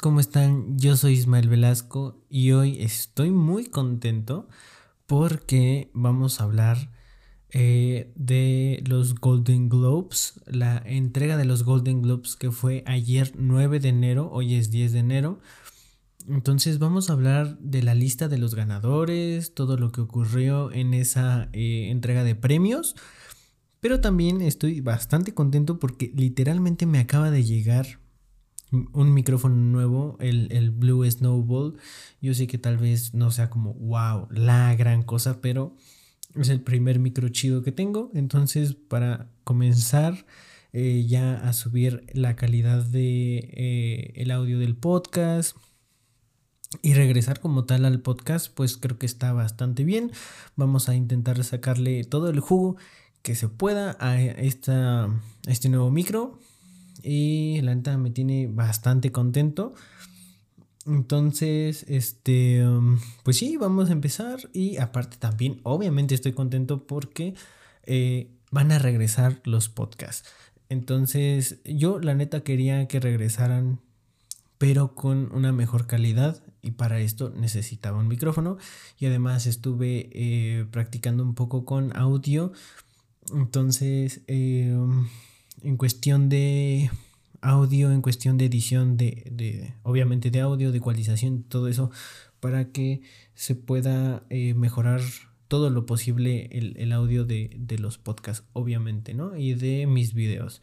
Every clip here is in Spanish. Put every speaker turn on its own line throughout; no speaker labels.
¿cómo están? Yo soy Ismael Velasco y hoy estoy muy contento porque vamos a hablar eh, de los Golden Globes, la entrega de los Golden Globes que fue ayer 9 de enero, hoy es 10 de enero. Entonces vamos a hablar de la lista de los ganadores, todo lo que ocurrió en esa eh, entrega de premios. Pero también estoy bastante contento porque literalmente me acaba de llegar un micrófono nuevo, el, Blue Snowball. Yo sé que tal vez no sea como, wow, la gran cosa, pero es el primer micro chido que tengo. Entonces, para comenzar eh, ya a subir la calidad de eh, el audio del podcast y regresar como tal al podcast, pues creo que está bastante bien. Vamos a intentar sacarle todo el jugo que se pueda a, esta, a este nuevo micro y la neta me tiene bastante contento. Entonces, este, um, pues sí, vamos a empezar y aparte también, obviamente estoy contento porque eh, van a regresar los podcasts. Entonces, yo la neta quería que regresaran, pero con una mejor calidad y para esto necesitaba un micrófono y además estuve eh, practicando un poco con audio. Entonces, eh, um, en cuestión de audio, en cuestión de edición de, obviamente de audio, de ecualización, todo eso, para que se pueda eh, mejorar todo lo posible el, audio de, de, los podcasts, obviamente, ¿no? Y de mis videos.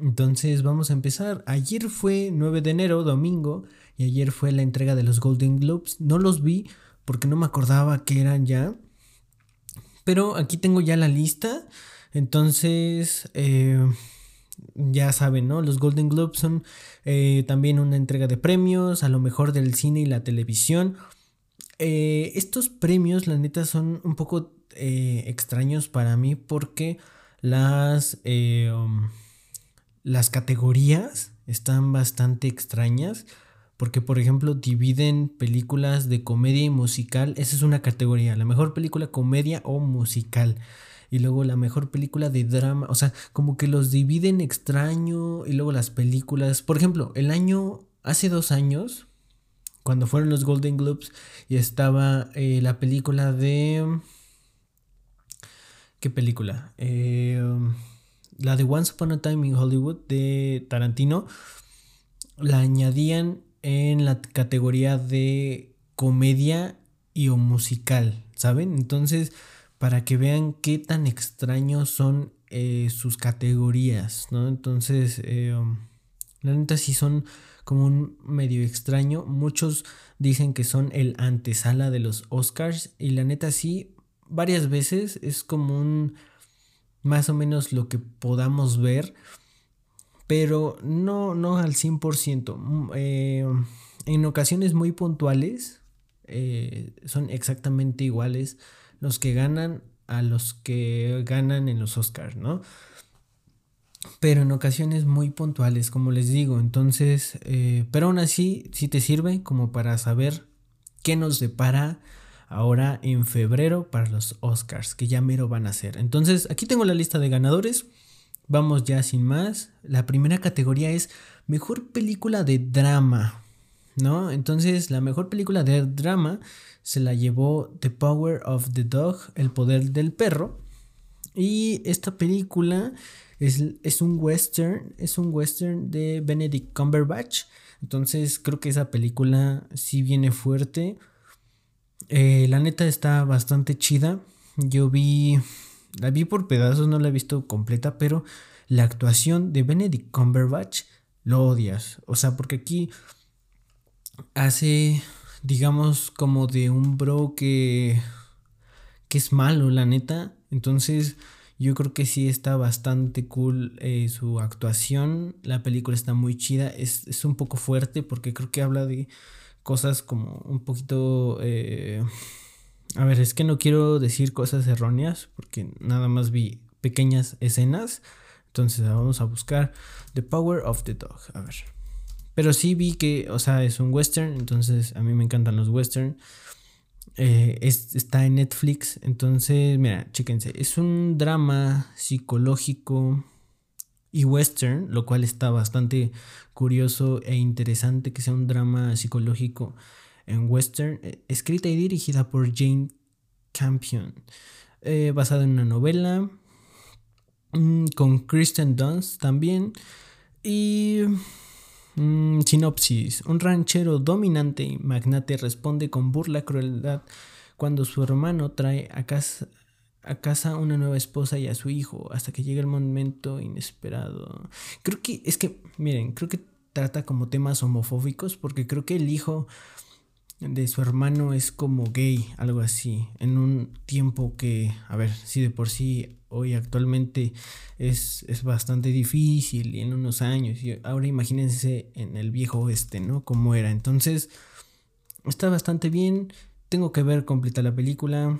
Entonces vamos a empezar. Ayer fue 9 de enero, domingo, y ayer fue la entrega de los Golden Globes. No los vi porque no me acordaba que eran ya. Pero aquí tengo ya la lista. Entonces, eh, ya saben, ¿no? Los Golden Globes son eh, también una entrega de premios, a lo mejor del cine y la televisión. Eh, estos premios, la neta, son un poco extraños para mí porque las, um, las categorías están bastante extrañas. Porque, por ejemplo, dividen películas de comedia y musical. Esa es una categoría. La mejor película comedia o musical y luego la mejor película de drama, o sea, como que los dividen extraño y luego las películas, por ejemplo, el año, hace dos años, cuando fueron los Golden Globes y estaba eh, la película de... ¿Qué película? Eh, la de Once Upon a Time in Hollywood de Tarantino, la añadían en la categoría de comedia y o musical, ¿saben? Entonces para que vean qué tan extraños son eh, sus categorías, ¿no? Entonces, eh, um, la neta sí son como un medio extraño. Muchos dicen que son el antesala de los Oscars y la neta sí, varias veces es como un más o menos lo que podamos ver, pero no, no al 100%. Mm, eh, en ocasiones muy puntuales son exactamente iguales los que ganan a los que ganan en los Oscars, ¿no? Pero en ocasiones muy puntuales, como les digo. Entonces, eh, pero aún así, sí te sirve como para saber qué nos depara ahora en febrero para los Oscars, que ya mero van a ser. Entonces, aquí tengo la lista de ganadores. Vamos ya sin más. La primera categoría es Mejor Película de Drama. ¿No? Entonces, la mejor película de drama se la llevó The Power of the Dog, El Poder del Perro. Y esta película es, un western, es un western de Benedict Cumberbatch. Entonces, creo que esa película sí viene fuerte. Eh, la neta está bastante chida. Yo vi, la vi por pedazos, no la he visto completa, pero la actuación de Benedict Cumberbatch lo odias. O sea, porque aquí hace, digamos, como de un bro que, que es malo, la neta. Entonces, yo creo que sí está bastante cool eh, su actuación. La película está muy chida. Es, un poco fuerte porque creo que habla de cosas como un poquito... Eh, a ver, es que no quiero decir cosas erróneas porque nada más vi pequeñas escenas. Entonces vamos a buscar The Power of the Dog. A ver. Pero sí vi que, o sea, es un western, entonces a mí me encantan los western. Eh, está en Netflix, entonces, mira, chéquense. Es un drama psicológico y western, lo cual está bastante curioso e interesante que sea un drama psicológico en western, eh, escrita y dirigida por Jane Campion, eh, basada en una novela mm, con Kristen Dunst también y mm, sinopsis, un ranchero dominante y magnate responde con burla crueldad cuando su hermano trae a casa a casa una nueva esposa y a su hijo hasta que llega el momento inesperado. Creo que es que, miren, creo que trata como temas homofóbicos porque creo que el hijo de su hermano es como gay, algo así, en un tiempo que, a ver, si de por sí hoy actualmente es, es bastante difícil y en unos años, y ahora imagínense en el viejo oeste, ¿no? Cómo era. Entonces, está bastante bien, tengo que ver completa la película,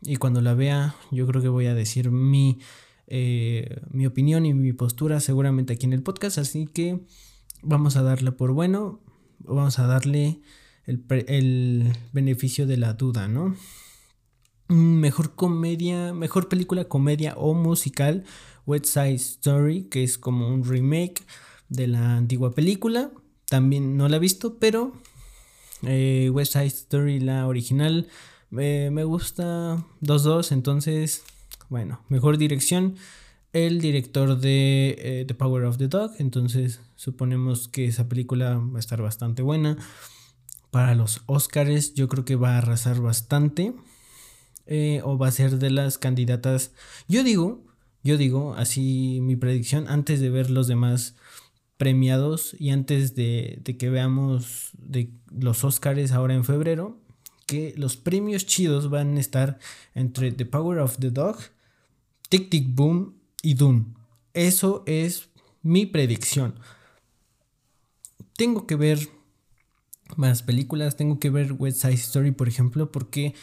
y cuando la vea yo creo que voy a decir mi, eh, mi opinión y mi postura seguramente aquí en el podcast, así que vamos a darle por bueno, vamos a darle el, beneficio de la duda, ¿no? Mm, mejor comedia, mejor película comedia o musical, West Side Story, que es como un remake de la antigua película. También no la he visto, pero eh, West Side Story, la original, me gusta 2-2, entonces, bueno, mejor dirección. El director de eh, The Power of the Dog, entonces suponemos que esa película va a estar bastante buena. Para los Oscars yo creo que va a arrasar bastante. Eh, o va a ser de las candidatas. Yo digo, yo digo, así mi predicción, antes de ver los demás premiados y antes de, que veamos los Oscars ahora en febrero, que los premios chidos van a estar entre The Power of the Dog, Tic Tic Boom y Dune. Eso es mi predicción. Tengo que ver más películas, tengo que ver West Side Story, por ejemplo, porque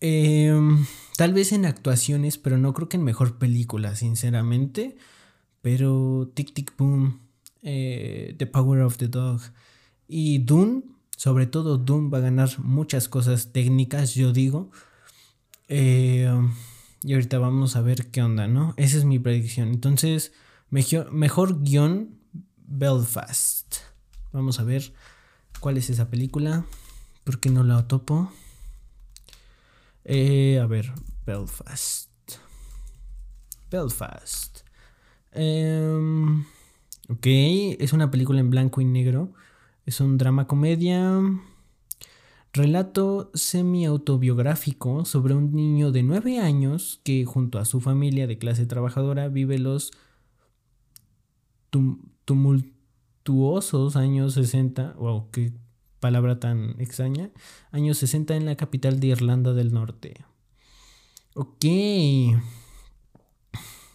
em, tal vez en actuaciones, pero no creo que en mejor película, sinceramente. Pero Tic Tic Boom, eh, The Power of the Dog y Dune sobre todo Doom va a ganar muchas cosas técnicas, yo digo. Eh, y ahorita vamos a ver qué onda, ¿no? Esa es mi predicción. Entonces, mejor, mejor guion Belfast. Vamos a ver cuál es esa película. ¿Por qué no la topo? Eh, a ver, Belfast. Belfast. Em, ok, es una película en blanco y negro. Es un drama comedia. Relato semi-autobiográfico sobre un niño de 9 años que junto a su familia de clase trabajadora vive los tumultuosos años 60. Wow, qué palabra tan extraña. Años 60 en la capital de Irlanda del Norte. Ok.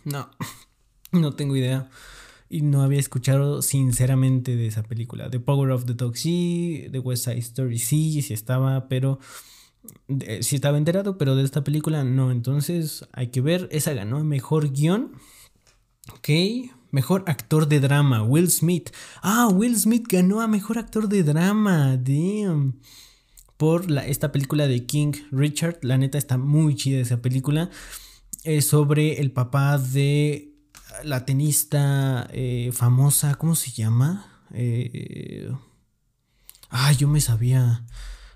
No, no tengo idea y no había escuchado sinceramente de esa película. The Power of the Dog sí, The West Side Story sí, sí estaba, pero sí estaba enterado, pero de esta película no. Entonces hay que ver, esa ganó mejor guion. Ok, mejor actor de drama, Will Smith. Ah, Will Smith ganó a mejor actor de drama, damn. Por la, esta película de King Richard, la neta está muy chida esa película. Sobre el papá de la tenista eh, famosa, ¿cómo se llama? Ah, yo me sabía.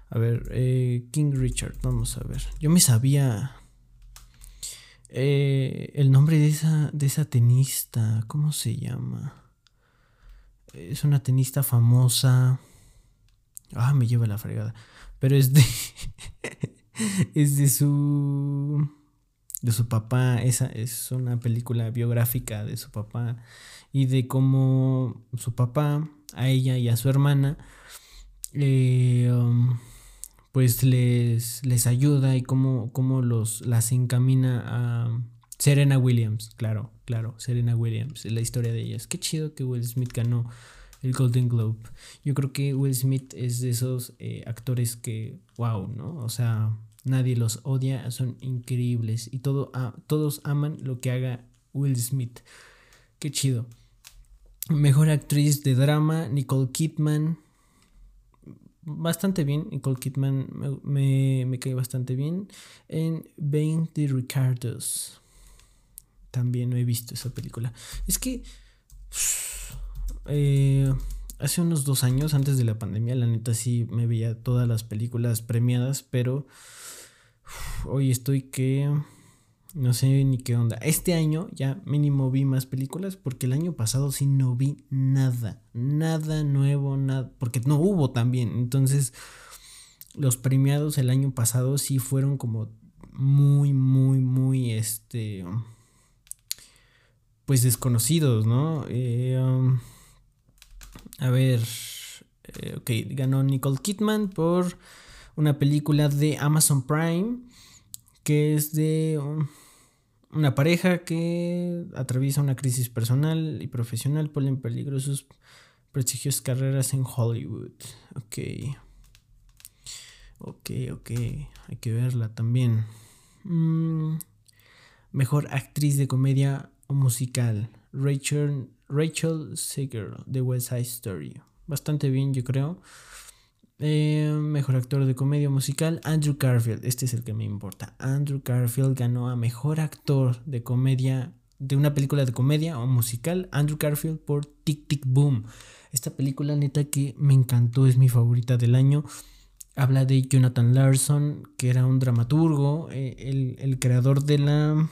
A ver, eh, King Richard, vamos a ver. Yo me sabía el nombre de esa, de esa tenista, ¿cómo se llama? Es una tenista famosa. Ah, me lleva la fregada. Pero es de. es de su de su papá. Esa es una película biográfica de su papá y de cómo su papá a ella y a su hermana eh, um, pues les, les ayuda y cómo, cómo los, las encamina a Serena Williams, claro, claro, Serena Williams, la historia de ellas. Qué chido que Will Smith ganó el Golden Globe. Yo creo que Will Smith es de esos eh, actores que, wow, ¿no? O sea, Nadie los odia, son increíbles y todo, todos aman lo que haga Will Smith. Qué chido. Mejor actriz de drama, Nicole Kidman. Bastante bien, Nicole Kidman me, me, cae bastante bien. En 20 Ricardos. También no he visto esa película. Es que... Eh, hace unos dos años, antes de la pandemia, la neta sí me veía todas las películas premiadas, pero hoy estoy que no sé ni qué onda. Este año ya mínimo vi más películas porque el año pasado sí no vi nada, nada nuevo, nada, porque no hubo también. Entonces, los premiados el año pasado sí fueron como muy, muy, muy, este, pues desconocidos, ¿no? Eh, um, a ver, eh, ok, ganó Nicole Kidman por una película de Amazon Prime que es de una pareja que atraviesa una crisis personal y profesional, pone en peligro sus prestigiosas carreras en Hollywood. Ok. Ok, ok. Hay que verla también. Mm, mejor actriz de comedia o musical. Rachel, Rachel Seger de West Side Story. Bastante bien, yo creo. Eh, mejor actor de comedia musical, Andrew Garfield. Este es el que me importa. Andrew Garfield ganó a mejor actor de comedia de una película de comedia o musical. Andrew Garfield por Tic Tic Boom. Esta película neta que me encantó, es mi favorita del año. Habla de Jonathan Larson, que era un dramaturgo, eh, el, el, creador de la,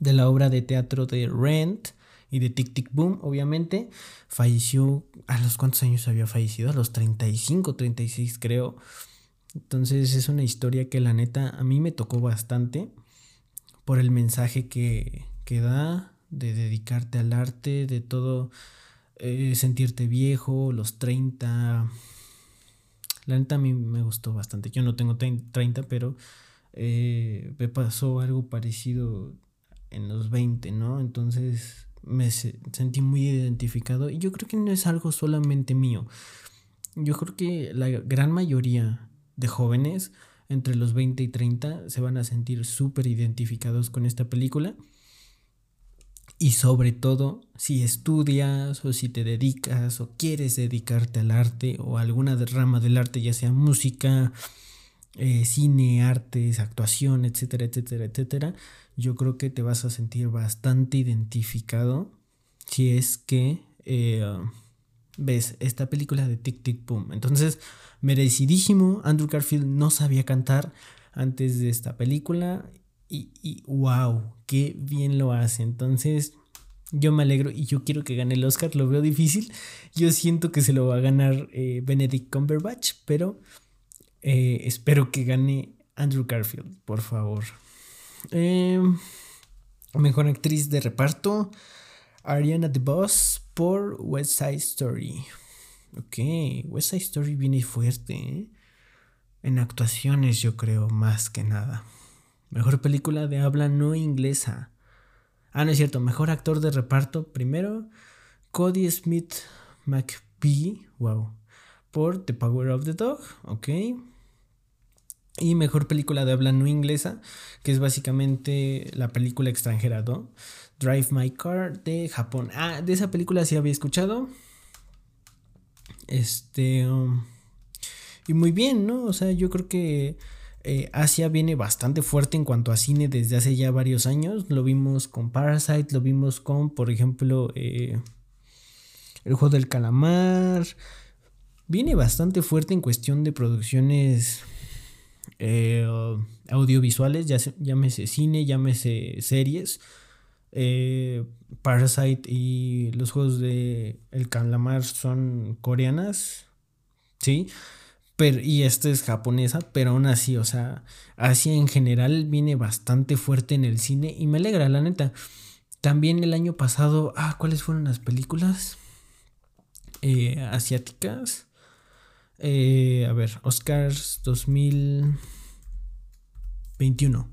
de la obra de teatro de Rent y de Tic Tic Boom, obviamente. Falleció, ¿a los cuántos años había fallecido? A los 35, 36 creo. Entonces es una historia que la neta a mí me tocó bastante por el mensaje que, que da de dedicarte al arte, de todo, eh, sentirte viejo, los 30. La neta a mí me gustó bastante. Yo no tengo 30, pero eh, me pasó algo parecido en los 20, ¿no? Entonces me sentí muy identificado y yo creo que no es algo solamente mío. Yo creo que la gran mayoría de jóvenes entre los 20 y 30 se van a sentir súper identificados con esta película. Y sobre todo, si estudias o si te dedicas o quieres dedicarte al arte o alguna rama del arte, ya sea música, eh, cine, artes, actuación, etcétera, etcétera, etcétera, yo creo que te vas a sentir bastante identificado si es que eh, ves esta película de Tic Tic Boom. Entonces, merecidísimo. Andrew Garfield no sabía cantar antes de esta película y, y wow, qué bien lo hace. Entonces, yo me alegro y yo quiero que gane el Oscar. Lo veo difícil. Yo siento que se lo va a ganar eh, Benedict Cumberbatch, pero eh, espero que gane Andrew Garfield, por favor. Em, mejor actriz de reparto, Ariana DeBoss por West Side Story. Ok, West Side Story viene fuerte. ¿eh? En actuaciones, yo creo, más que nada. Mejor película de habla no inglesa. Ah, no es cierto. Mejor actor de reparto. Primero, Cody Smith McPhee. Wow. Por The Power of the Dog. Ok. Y mejor película de habla no inglesa, que es básicamente la película extranjera, ¿no? Drive My Car de Japón. Ah, de esa película sí había escuchado. Este. Um, y muy bien, ¿no? O sea, yo creo que eh, Asia viene bastante fuerte en cuanto a cine desde hace ya varios años. Lo vimos con Parasite, lo vimos con, por ejemplo, eh, El juego del calamar. Viene bastante fuerte en cuestión de producciones eh, audiovisuales, ya llámese cine, llámese series. Eh, Parasite y los juegos de El Calamar son coreanas, ¿sí? Pero, y esta es japonesa, pero aún así, o sea, Asia en general viene bastante fuerte en el cine y me alegra, la neta. También el año pasado, ah, ¿cuáles fueron las películas eh, asiáticas? Eh, a ver, Oscars 2021.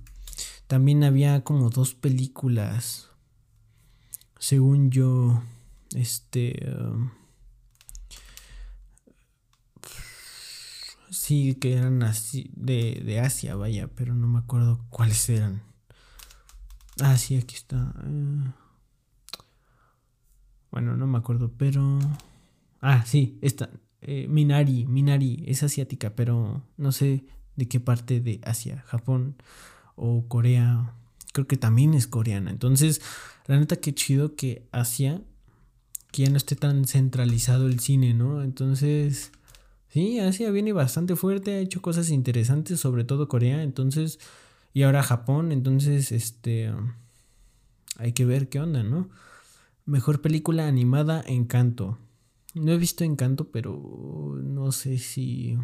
También había como dos películas. Según yo, este... Um, sí, que eran así de, de, Asia, vaya, pero no me acuerdo cuáles eran. Ah, sí, aquí está. Eh. bueno, no me acuerdo, pero... Ah, sí, esta. Eh, Minari, Minari es asiática, pero no sé de qué parte de Asia, Japón o Corea. creo que también es coreana. Entonces, la neta, qué chido que Asia, que ya no esté tan centralizado el cine, ¿no? Entonces, sí, Asia viene bastante fuerte, ha hecho cosas interesantes, sobre todo Corea, entonces, y ahora Japón, entonces, este, hay que ver qué onda, ¿no? Mejor película animada, Encanto. No he visto Encanto, pero no sé si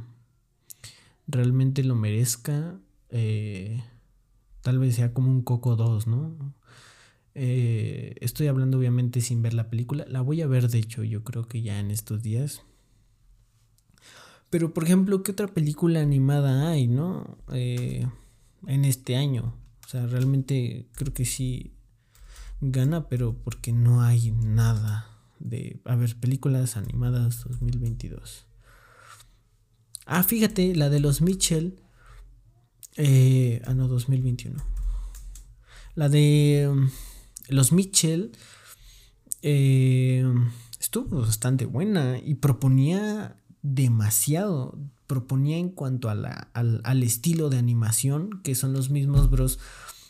realmente lo merezca. Eh, tal vez sea como un Coco 2, ¿no? Eh, estoy hablando obviamente sin ver la película. La voy a ver, de hecho, yo creo que ya en estos días. Pero, por ejemplo, ¿qué otra película animada hay, no? Eh, en este año. O sea, realmente creo que sí gana, pero porque no hay nada de... A ver, películas animadas 2022. Ah, fíjate, la de los Mitchell. Eh, ah, no, 2021. La de um, los Mitchell eh, estuvo bastante buena y proponía demasiado. Proponía en cuanto al, al, estilo de animación, que son los mismos bros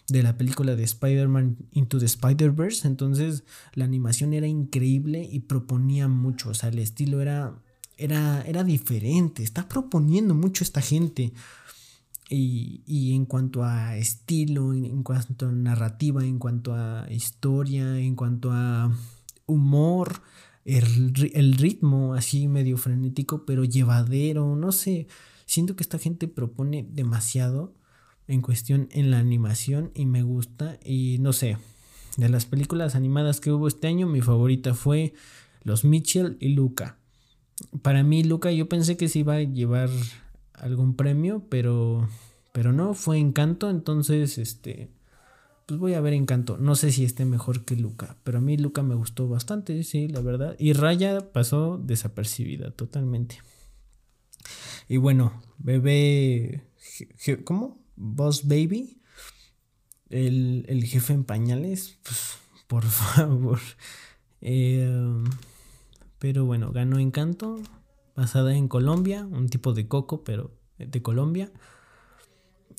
de la película de Spider-Man Into the Spider-Verse. Entonces la animación era increíble y proponía mucho. O sea, el estilo era era, era diferente, está proponiendo mucho esta gente. Y, en cuanto a estilo, en, cuanto a narrativa, en cuanto a historia, en cuanto a humor, el, el, ritmo así medio frenético, pero llevadero, no sé. Siento que esta gente propone demasiado en cuestión en la animación y me gusta. Y no sé, de las películas animadas que hubo este año, mi favorita fue Los Mitchell y Luca. Para mí, Luca, yo pensé que se iba a llevar algún premio, pero, pero no, fue Encanto, entonces, este, pues voy a ver Encanto. No sé si esté mejor que Luca, pero a mí Luca me gustó bastante, sí, la verdad. Y Raya pasó desapercibida totalmente. Y bueno, bebé, ¿cómo? Boss Baby, el, el jefe en pañales, pues, por favor. Eh, pero bueno, ganó Encanto, basada en Colombia, un tipo de coco, pero de Colombia.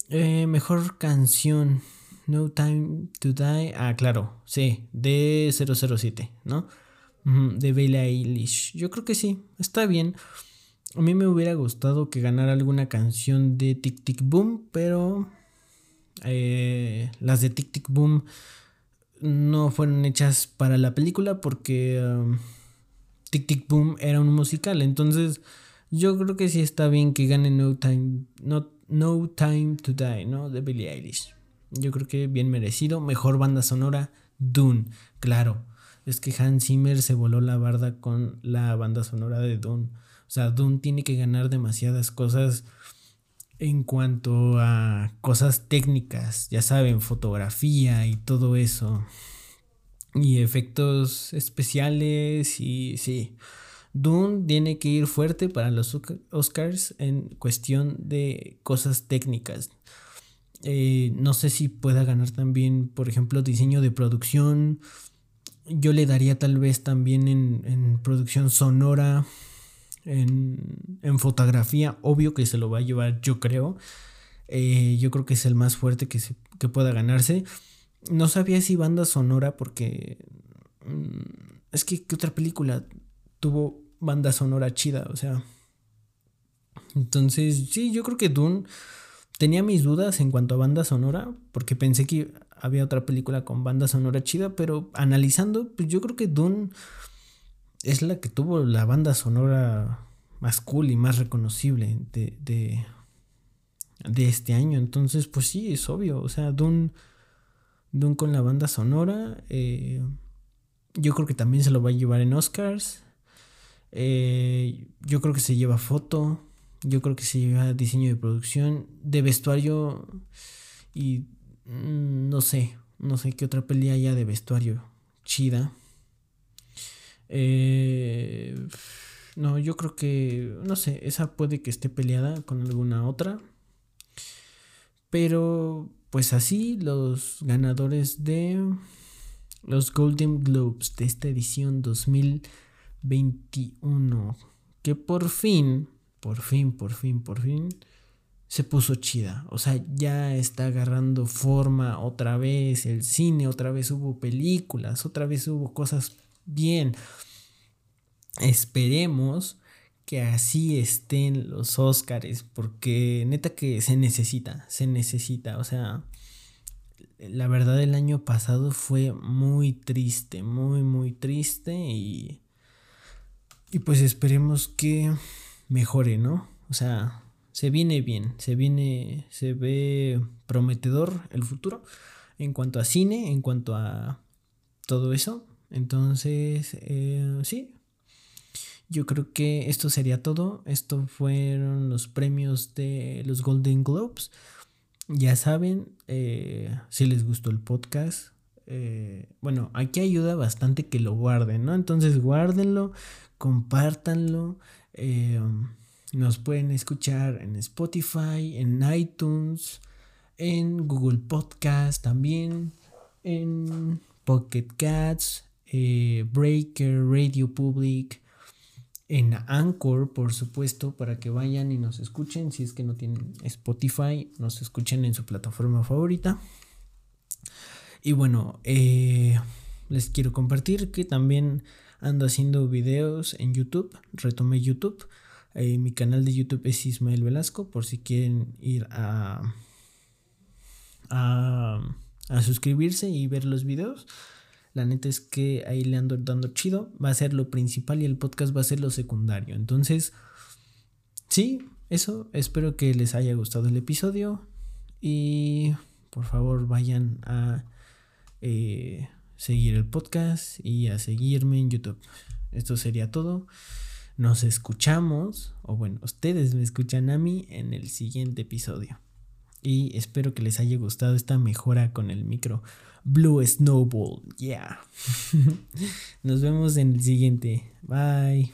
Eh, mejor canción, No Time to Die. Ah, claro, sí, de 007, ¿no? De Billie Eilish. Yo creo que sí, está bien. A mí me hubiera gustado que ganara alguna canción de Tic Tic Boom, pero eh, las de Tic Tic Boom no fueron hechas para la película porque um, Tic Tic Boom era un musical. Entonces, yo creo que sí está bien que gane No Time, no, Time to Die, ¿no? De Billie Eilish. Yo creo que bien merecido. Mejor banda sonora, Dune. Claro, es que Hans Zimmer se voló la barda con la banda sonora de Dune. O sea, Dune tiene que ganar demasiadas cosas en cuanto a cosas técnicas, ya saben, fotografía y todo eso y efectos especiales y sí. Dune tiene que ir fuerte para los Oscars en cuestión de cosas técnicas. Eh, no sé si pueda ganar también, por ejemplo, diseño de producción. Yo le daría tal vez también en, producción sonora, en, fotografía. Obvio que se lo va a llevar, yo creo. Eh, yo creo que es el más fuerte que, se, que pueda ganarse. No sabía si banda sonora porque... Mm, es que ¿qué otra película tuvo banda sonora chida? O sea... Entonces, sí, yo creo que Dune tenía mis dudas en cuanto a banda sonora, porque pensé que había otra película con banda sonora chida, pero analizando, pues yo creo que Dune es la que tuvo la banda sonora más cool y más reconocible de, de, de este año. Entonces, pues sí, es obvio. O sea, Dune Dune con la banda sonora. Eh, yo creo que también se lo va a llevar en Oscars. Eh, yo creo que se lleva foto. Yo creo que se lleva diseño de producción. De vestuario. Y mm, no sé. No sé qué otra pelea haya de vestuario chida. Eh, no, yo creo que. No sé. Esa puede que esté peleada con alguna otra. Pero pues así los ganadores de los Golden Globes de esta edición 2021. Que por fin, por fin, por fin, por fin, se puso chida. O sea, ya está agarrando forma otra vez el cine, otra vez hubo películas, otra vez hubo cosas bien. Esperemos que así estén los Óscares, porque neta que se necesita, se necesita. O sea, la verdad el año pasado fue muy triste, muy, muy triste y... Y pues esperemos que mejore, ¿no? O sea, se viene bien, se viene, se ve prometedor el futuro en cuanto a cine, en cuanto a todo eso. Entonces, eh, sí, yo creo que esto sería todo. Esto fueron los premios de los Golden Globes. Ya saben, eh, si les gustó el podcast, eh, bueno, aquí ayuda bastante que lo guarden, ¿no? Entonces guárdenlo, compártanlo. Nos pueden escuchar en Spotify, en iTunes, en Google Podcast también, en Pocket Cats, eh, Breaker, Radio Public, en Anchor, por supuesto, para que vayan y nos escuchen. Si es que no tienen Spotify, nos escuchen en su plataforma favorita. Y bueno, eh, les quiero compartir que también ando haciendo videos en YouTube. Retomé YouTube. Eh, mi canal de YouTube es Ismael Velasco, por si quieren ir a, a, suscribirse y ver los videos. La neta es que ahí le ando dando chido. Va a ser lo principal y el podcast va a ser lo secundario. Entonces, sí, eso. Espero que les haya gustado el episodio. Y por favor vayan a eh, seguir el podcast y a seguirme en YouTube. Esto sería todo. Nos escuchamos, o bueno, ustedes me escuchan a mí en el siguiente episodio. Y espero que les haya gustado esta mejora con el micro Blue Snowball. Yeah. Nos vemos en el siguiente. Bye.